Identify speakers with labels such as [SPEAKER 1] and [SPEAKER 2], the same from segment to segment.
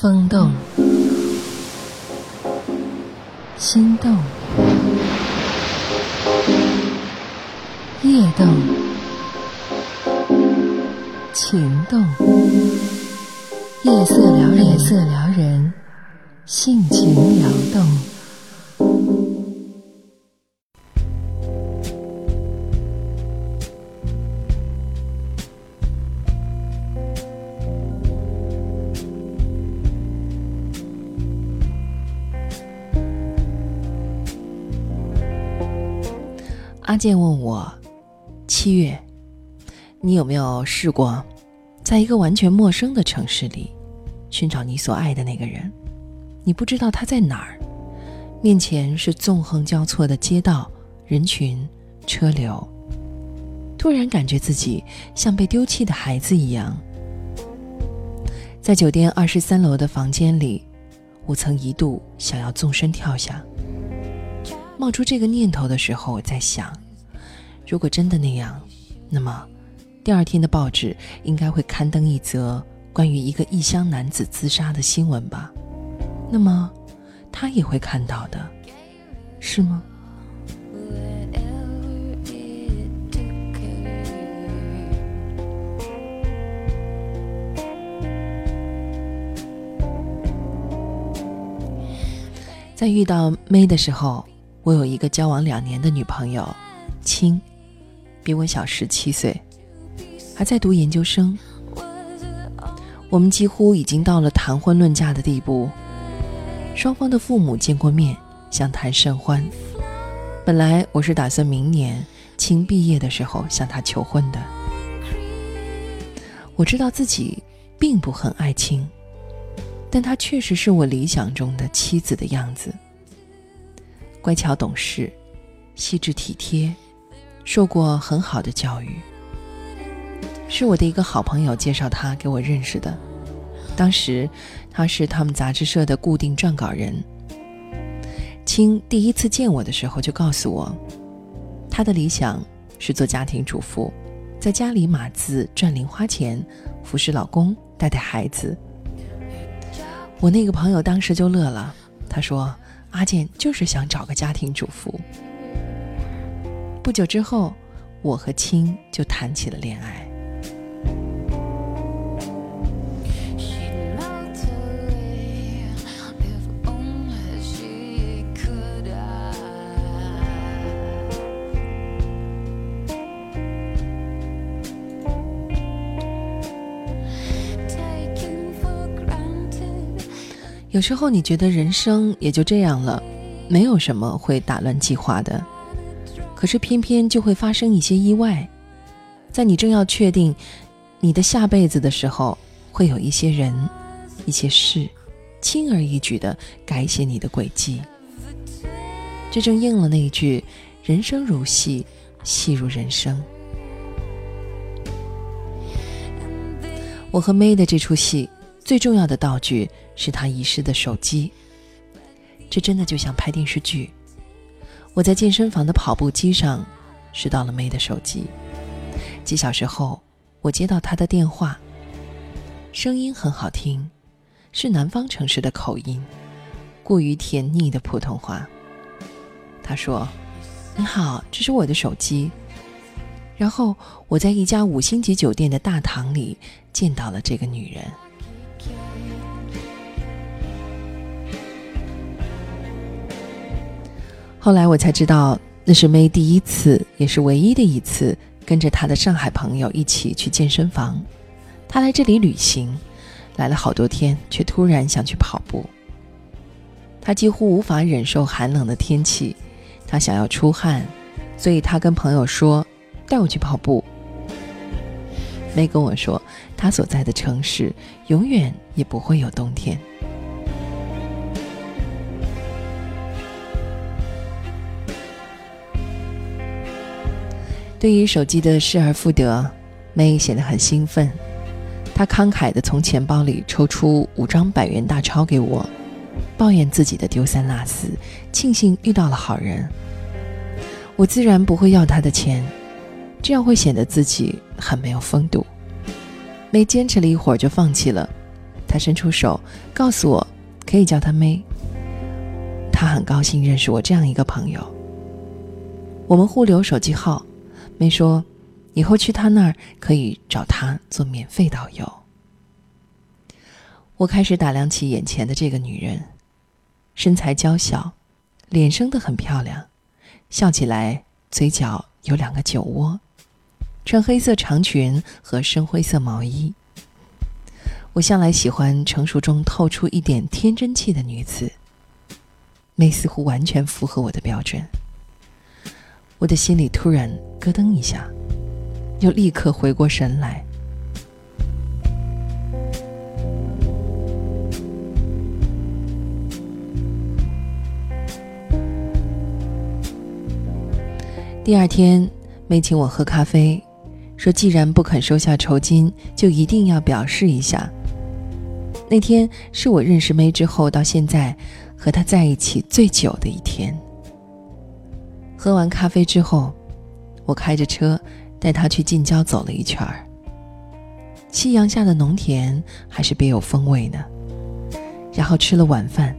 [SPEAKER 1] 风动，心动，夜动，情动，夜色撩人，夜色撩人，性情撩动。健问我：“七月，你有没有试过，在一个完全陌生的城市里，寻找你所爱的那个人？你不知道他在哪儿，面前是纵横交错的街道、人群、车流，突然感觉自己像被丢弃的孩子一样。在酒店二十三楼的房间里，我曾一度想要纵身跳下。”冒出这个念头的时候，我在想，如果真的那样，那么第二天的报纸应该会刊登一则关于一个异乡男子自杀的新闻吧？那么他也会看到的，是吗？在遇到 May 的时候。我有一个交往两年的女朋友，青，比我小十七岁，还在读研究生。我们几乎已经到了谈婚论嫁的地步，双方的父母见过面，相谈甚欢。本来我是打算明年青毕业的时候向她求婚的。我知道自己并不很爱青，但她确实是我理想中的妻子的样子。乖巧懂事，细致体贴，受过很好的教育。是我的一个好朋友介绍他给我认识的。当时他是他们杂志社的固定撰稿人。青第一次见我的时候就告诉我，他的理想是做家庭主妇，在家里码字赚零花钱，服侍老公，带带孩子。我那个朋友当时就乐了，他说。阿健就是想找个家庭主妇。不久之后，我和青就谈起了恋爱。有时候你觉得人生也就这样了，没有什么会打乱计划的，可是偏偏就会发生一些意外，在你正要确定你的下辈子的时候，会有一些人、一些事，轻而易举的改写你的轨迹。这正应了那一句“人生如戏，戏如人生”。我和 May 的这出戏。最重要的道具是他遗失的手机，这真的就像拍电视剧。我在健身房的跑步机上拾到了妹的手机，几小时后，我接到她的电话，声音很好听，是南方城市的口音，过于甜腻的普通话。她说：“你好，这是我的手机。”然后我在一家五星级酒店的大堂里见到了这个女人。后来我才知道，那是梅第一次，也是唯一的一次跟着他的上海朋友一起去健身房。他来这里旅行，来了好多天，却突然想去跑步。他几乎无法忍受寒冷的天气，他想要出汗，所以他跟朋友说：“带我去跑步。”梅跟我说，他所在的城市永远也不会有冬天。对于手机的失而复得，May 显得很兴奋。她慷慨地从钱包里抽出五张百元大钞给我，抱怨自己的丢三落四，庆幸遇到了好人。我自然不会要他的钱，这样会显得自己很没有风度。May 坚持了一会儿就放弃了，他伸出手告诉我，可以叫他妹。他很高兴认识我这样一个朋友。我们互留手机号，妹说，以后去他那儿可以找他做免费导游。我开始打量起眼前的这个女人，身材娇小，脸生得很漂亮，笑起来嘴角有两个酒窝，穿黑色长裙和深灰色毛衣。我向来喜欢成熟中透出一点天真气的女子，妹似乎完全符合我的标准。我的心里突然咯噔一下，又立刻回过神来。第二天，妹请我喝咖啡，说既然不肯收下酬金，就一定要表示一下。那天是我认识妹之后到现在和她在一起最久的一天。喝完咖啡之后，我开着车带他去近郊走了一圈儿。夕阳下的农田还是别有风味呢。然后吃了晚饭，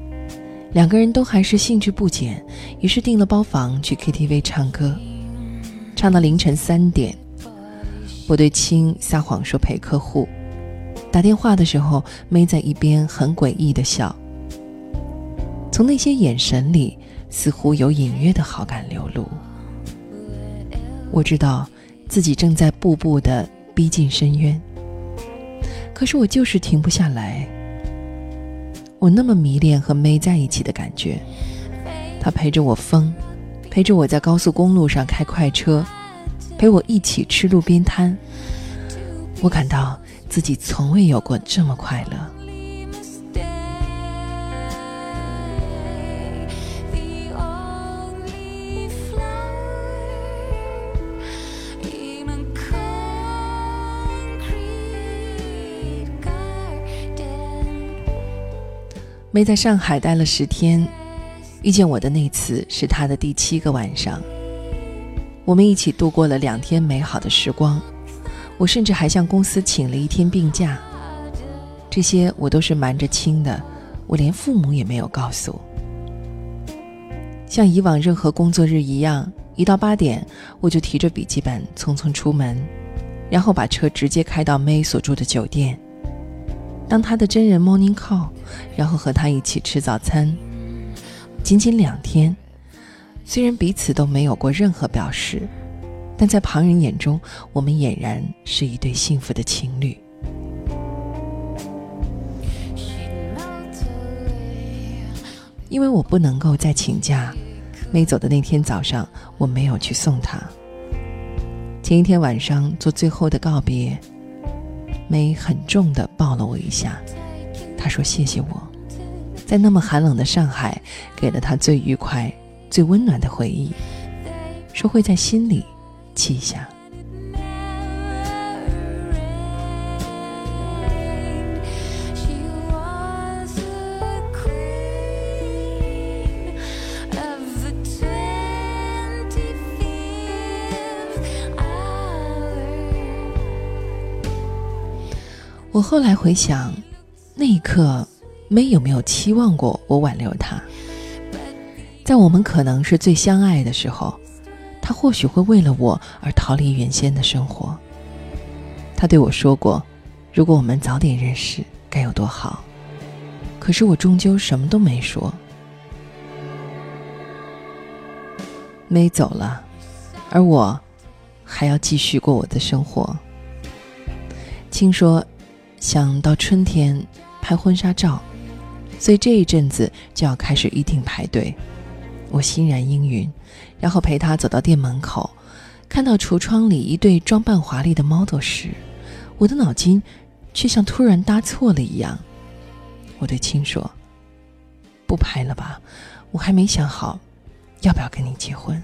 [SPEAKER 1] 两个人都还是兴致不减，于是订了包房去 KTV 唱歌。唱到凌晨三点，我对青撒谎说陪客户。打电话的时候，妹在一边很诡异的笑。从那些眼神里，似乎有隐约的好感流露。我知道自己正在步步的逼近深渊，可是我就是停不下来。我那么迷恋和妹在一起的感觉，她陪着我疯。陪着我在高速公路上开快车，陪我一起吃路边摊。我感到自己从未有过这么快乐。没在上海待了十天。遇见我的那次是他的第七个晚上，我们一起度过了两天美好的时光。我甚至还向公司请了一天病假。这些我都是瞒着亲的，我连父母也没有告诉。像以往任何工作日一样，一到八点我就提着笔记本匆匆出门，然后把车直接开到 May 所住的酒店，当他的真人 morning call，然后和他一起吃早餐。仅仅两天，虽然彼此都没有过任何表示，但在旁人眼中，我们俨然是一对幸福的情侣。因为我不能够再请假，没走的那天早上，我没有去送他。前一天晚上做最后的告别，梅很重的抱了我一下，他说：“谢谢我。”在那么寒冷的上海，给了他最愉快、最温暖的回忆，说会在心里记下。我后来回想，那一刻。没有没有期望过我挽留他，在我们可能是最相爱的时候，他或许会为了我而逃离原先的生活。他对我说过，如果我们早点认识该有多好。可是我终究什么都没说。没走了，而我还要继续过我的生活。听说想到春天拍婚纱照。所以这一阵子就要开始预定排队，我欣然应允，然后陪他走到店门口，看到橱窗里一对装扮华丽的 model 时，我的脑筋却像突然搭错了一样。我对青说：“不拍了吧，我还没想好要不要跟你结婚。”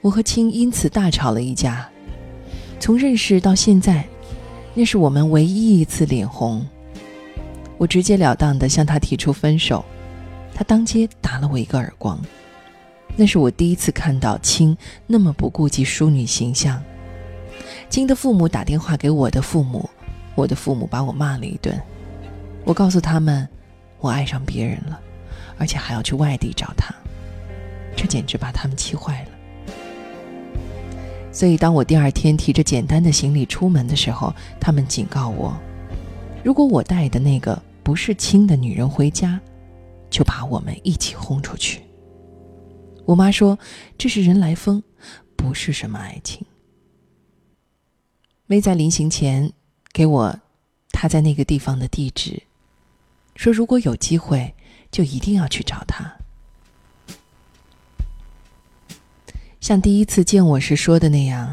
[SPEAKER 1] 我和青因此大吵了一架，从认识到现在，那是我们唯一一次脸红。我直截了当地向他提出分手，他当街打了我一个耳光。那是我第一次看到青那么不顾及淑女形象。青的父母打电话给我的父母，我的父母把我骂了一顿。我告诉他们，我爱上别人了，而且还要去外地找他。这简直把他们气坏了。所以，当我第二天提着简单的行李出门的时候，他们警告我：如果我带的那个不是亲的女人回家，就把我们一起轰出去。我妈说：“这是人来疯，不是什么爱情。”妹在临行前给我她在那个地方的地址，说如果有机会，就一定要去找他。像第一次见我时说的那样，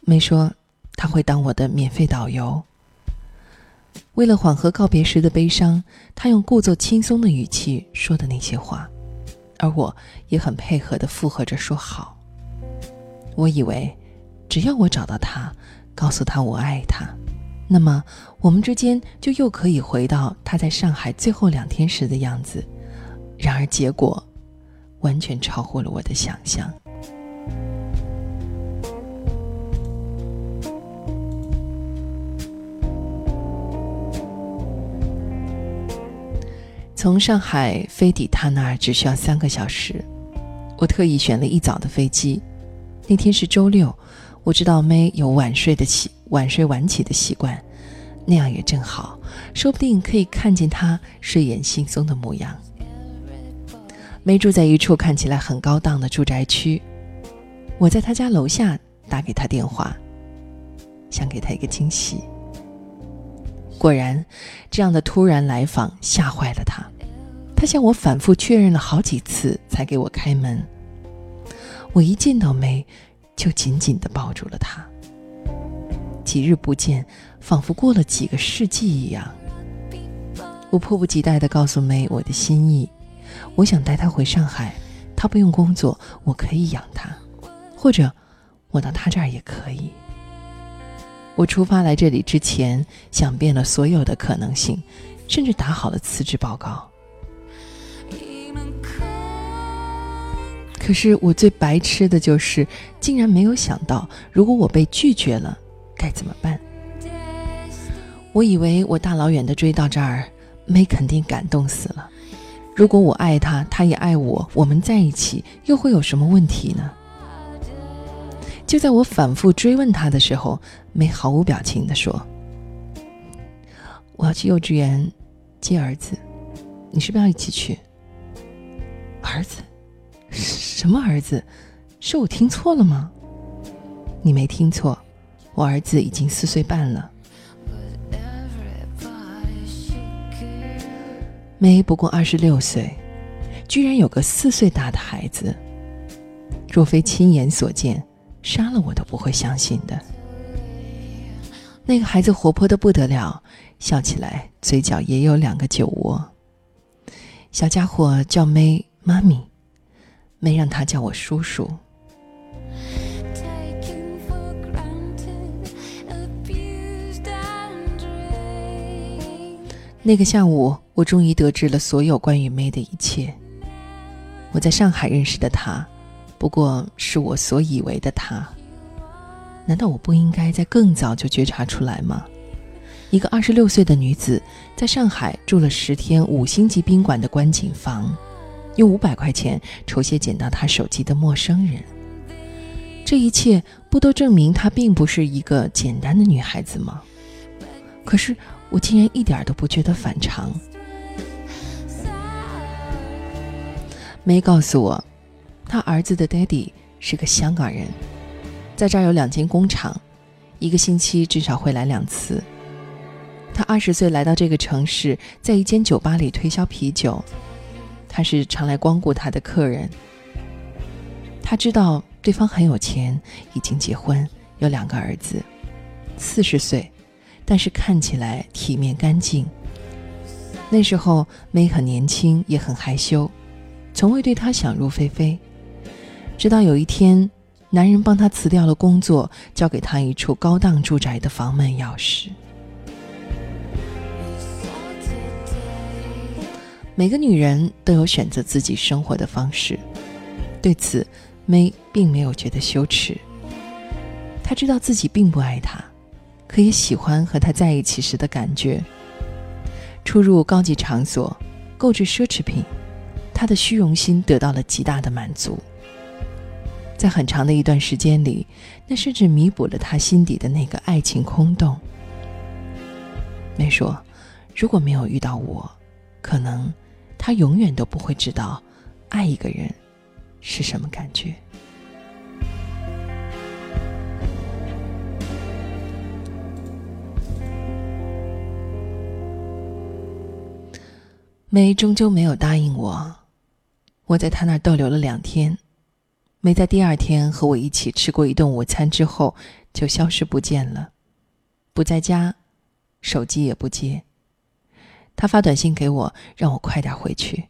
[SPEAKER 1] 没说他会当我的免费导游。为了缓和告别时的悲伤，他用故作轻松的语气说的那些话。而我也很配合的附和着说好。我以为，只要我找到他，告诉他我爱他，那么我们之间就又可以回到他在上海最后两天时的样子。然而结果，完全超乎了我的想象。从上海飞抵他那儿只需要三个小时，我特意选了一早的飞机。那天是周六，我知道妹有晚睡的习晚睡晚起的习惯，那样也正好，说不定可以看见她睡眼惺忪的模样。妹住在一处看起来很高档的住宅区，我在他家楼下打给他电话，想给他一个惊喜。果然，这样的突然来访吓坏了他。他向我反复确认了好几次，才给我开门。我一见到梅，就紧紧地抱住了她。几日不见，仿佛过了几个世纪一样。我迫不及待地告诉梅我的心意：我想带她回上海，她不用工作，我可以养她，或者我到他这儿也可以。我出发来这里之前，想遍了所有的可能性，甚至打好了辞职报告。可是我最白痴的就是，竟然没有想到，如果我被拒绝了，该怎么办？我以为我大老远的追到这儿，梅肯定感动死了。如果我爱他，他也爱我，我们在一起又会有什么问题呢？就在我反复追问他的时候，梅毫无表情地说：“我要去幼稚园接儿子，你是不是要一起去？”儿子？什么儿子？是我听错了吗？你没听错，我儿子已经四岁半了。梅不过二十六岁，居然有个四岁大的孩子。若非亲眼所见。杀了我都不会相信的。那个孩子活泼的不得了，笑起来嘴角也有两个酒窝。小家伙叫妹妈咪，妹让他叫我叔叔。那个下午，我终于得知了所有关于妹的一切。我在上海认识的她。不过是我所以为的他，难道我不应该在更早就觉察出来吗？一个二十六岁的女子，在上海住了十天五星级宾馆的观景房，用五百块钱筹些捡到她手机的陌生人，这一切不都证明她并不是一个简单的女孩子吗？可是我竟然一点都不觉得反常。没告诉我。他儿子的爹地是个香港人，在这儿有两间工厂，一个星期至少会来两次。他二十岁来到这个城市，在一间酒吧里推销啤酒，他是常来光顾他的客人。他知道对方很有钱，已经结婚，有两个儿子，四十岁，但是看起来体面干净。那时候梅很年轻，也很害羞，从未对他想入非非。直到有一天，男人帮她辞掉了工作，交给她一处高档住宅的房门钥匙。每个女人都有选择自己生活的方式，对此，梅并没有觉得羞耻。她知道自己并不爱他，可也喜欢和他在一起时的感觉。出入高级场所，购置奢侈品，他的虚荣心得到了极大的满足。在很长的一段时间里，那甚至弥补了他心底的那个爱情空洞。梅说：“如果没有遇到我，可能他永远都不会知道，爱一个人是什么感觉。”梅终究没有答应我，我在他那儿逗留了两天。没在第二天和我一起吃过一顿午餐之后，就消失不见了，不在家，手机也不接。他发短信给我，让我快点回去，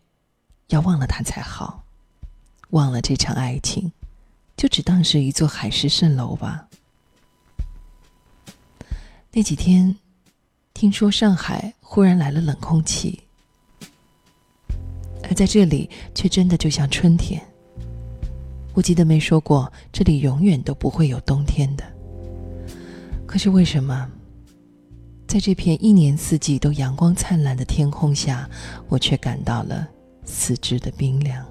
[SPEAKER 1] 要忘了他才好，忘了这场爱情，就只当是一座海市蜃楼吧。那几天，听说上海忽然来了冷空气。而在这里，却真的就像春天。我记得没说过，这里永远都不会有冬天的。可是为什么，在这片一年四季都阳光灿烂的天空下，我却感到了四肢的冰凉？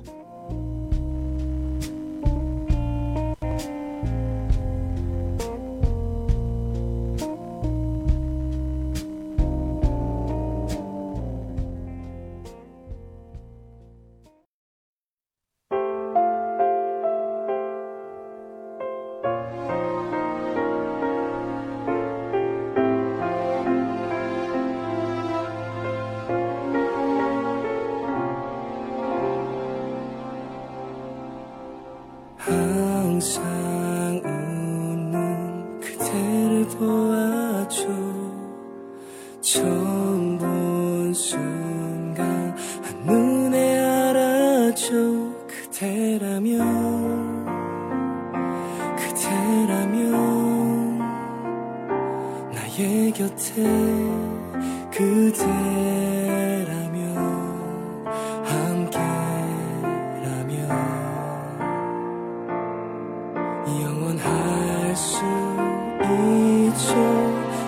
[SPEAKER 2] 항상 우는 그대를 보아줘.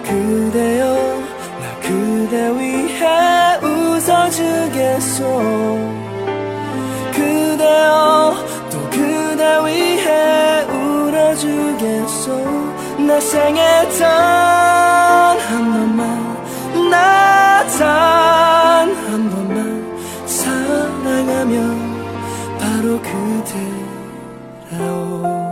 [SPEAKER 2] 그대여 나 그대 위해 웃어주겠소. 그대여 또 그대 위해 울어주겠소. 나 생애 단한 번만 나단한 번만 사랑하면 바로 그대라오.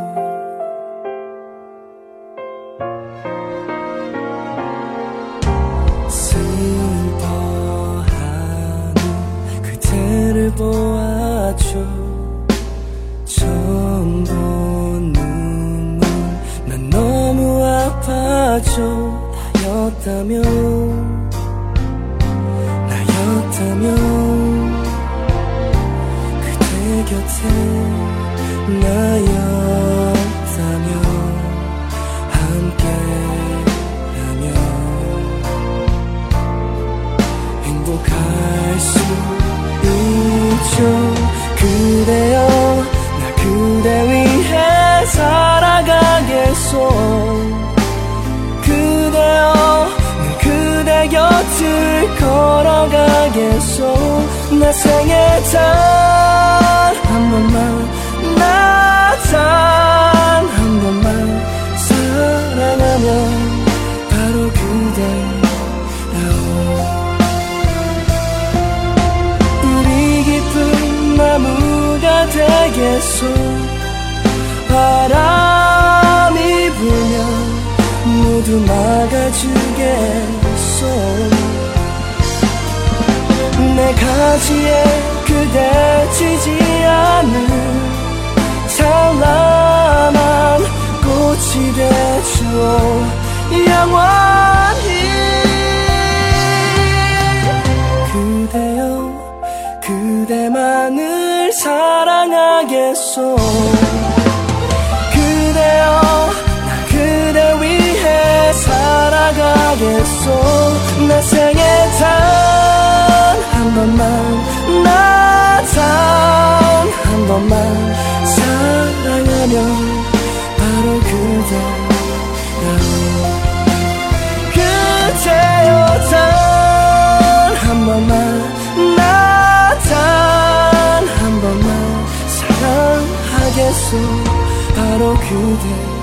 [SPEAKER 2] 出它有的谬误。 걸어가겠소. 나 생에 단한 번만 나단한 번만 사랑하면 바로 그대라오 우리 깊은 나무가 되겠소. 바람이 불면 모두 막아주겠소 내 가지에 그대 지지 않는 찬란한 꽃이 되죠. 영원히 그대여 그대만을 사랑하겠소. 그대여 나 그대 위해 살아가겠소. 내 생에 단 한 번만 나 단 한 번만 사랑하면 바로 그대요. 그대요 단 한 번만 나 단 한 번만 사랑하겠소. 바로 그대.